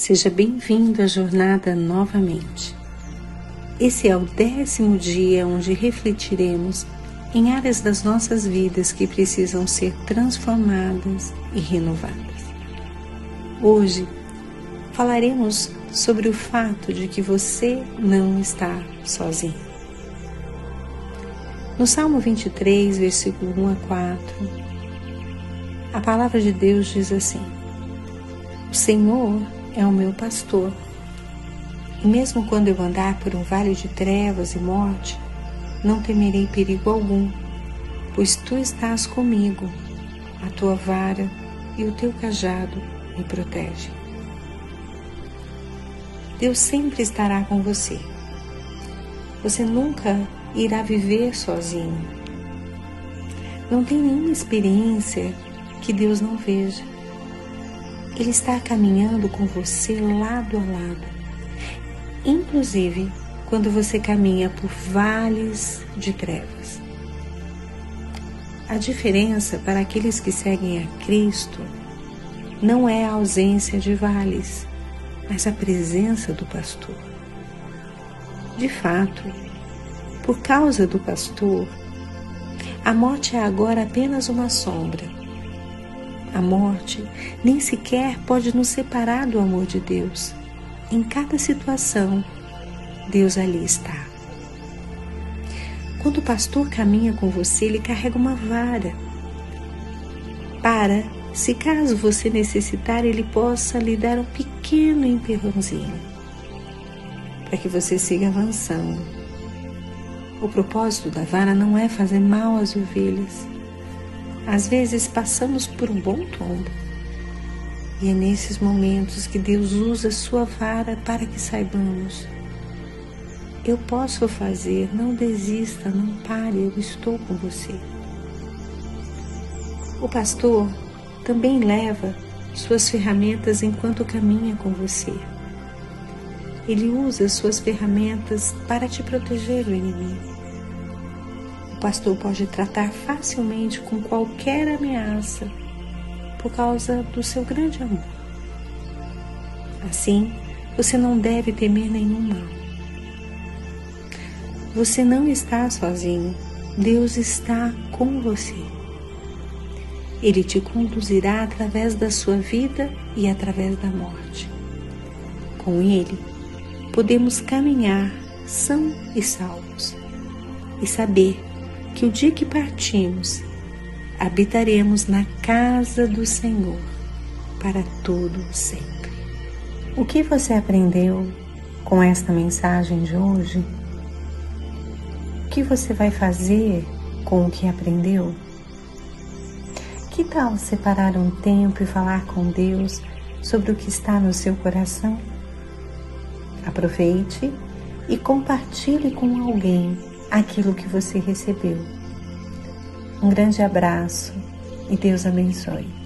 Seja bem-vindo à jornada novamente. Esse é o décimo dia onde refletiremos em áreas das nossas vidas que precisam ser transformadas e renovadas. Hoje falaremos sobre o fato de que você não está sozinho. No Salmo 23, versículo 1 a 4, a palavra de Deus diz assim: O Senhor é o meu pastor. E mesmo quando eu andar por um vale de trevas e morte, não temerei perigo algum, pois tu estás comigo, a tua vara e o teu cajado me protegem. Deus sempre estará com você. Você nunca irá viver sozinho. Não tem nenhuma experiência que Deus não veja. Ele está caminhando com você lado a lado. Inclusive quando você caminha por vales de trevas. A diferença para aqueles que seguem a Cristo não é a ausência de vales, mas a presença do pastor. De fato, por causa do pastor, a morte é agora apenas uma sombra a morte nem sequer pode nos separar do amor de Deus. Em cada situação, Deus ali está. Quando o pastor caminha com você, ele carrega uma vara para, se caso você necessitar, ele possa lhe dar um pequeno empurrãozinho para que você siga avançando. O propósito da vara não é fazer mal às ovelhas, às vezes passamos por um bom tombo. E é nesses momentos que Deus usa sua vara para que saibamos. Eu posso fazer, não desista, não pare, eu estou com você. O pastor também leva suas ferramentas enquanto caminha com você. Ele usa suas ferramentas para te proteger do inimigo pastor pode tratar facilmente com qualquer ameaça por causa do seu grande amor. Assim, você não deve temer nenhum mal. Você não está sozinho, Deus está com você. Ele te conduzirá através da sua vida e através da morte. Com Ele, podemos caminhar são e salvos e saber que o dia que partimos, habitaremos na casa do Senhor para todo sempre. O que você aprendeu com esta mensagem de hoje? O que você vai fazer com o que aprendeu? Que tal separar um tempo e falar com Deus sobre o que está no seu coração? Aproveite e compartilhe com alguém aquilo que você recebeu. Um grande abraço e Deus abençoe.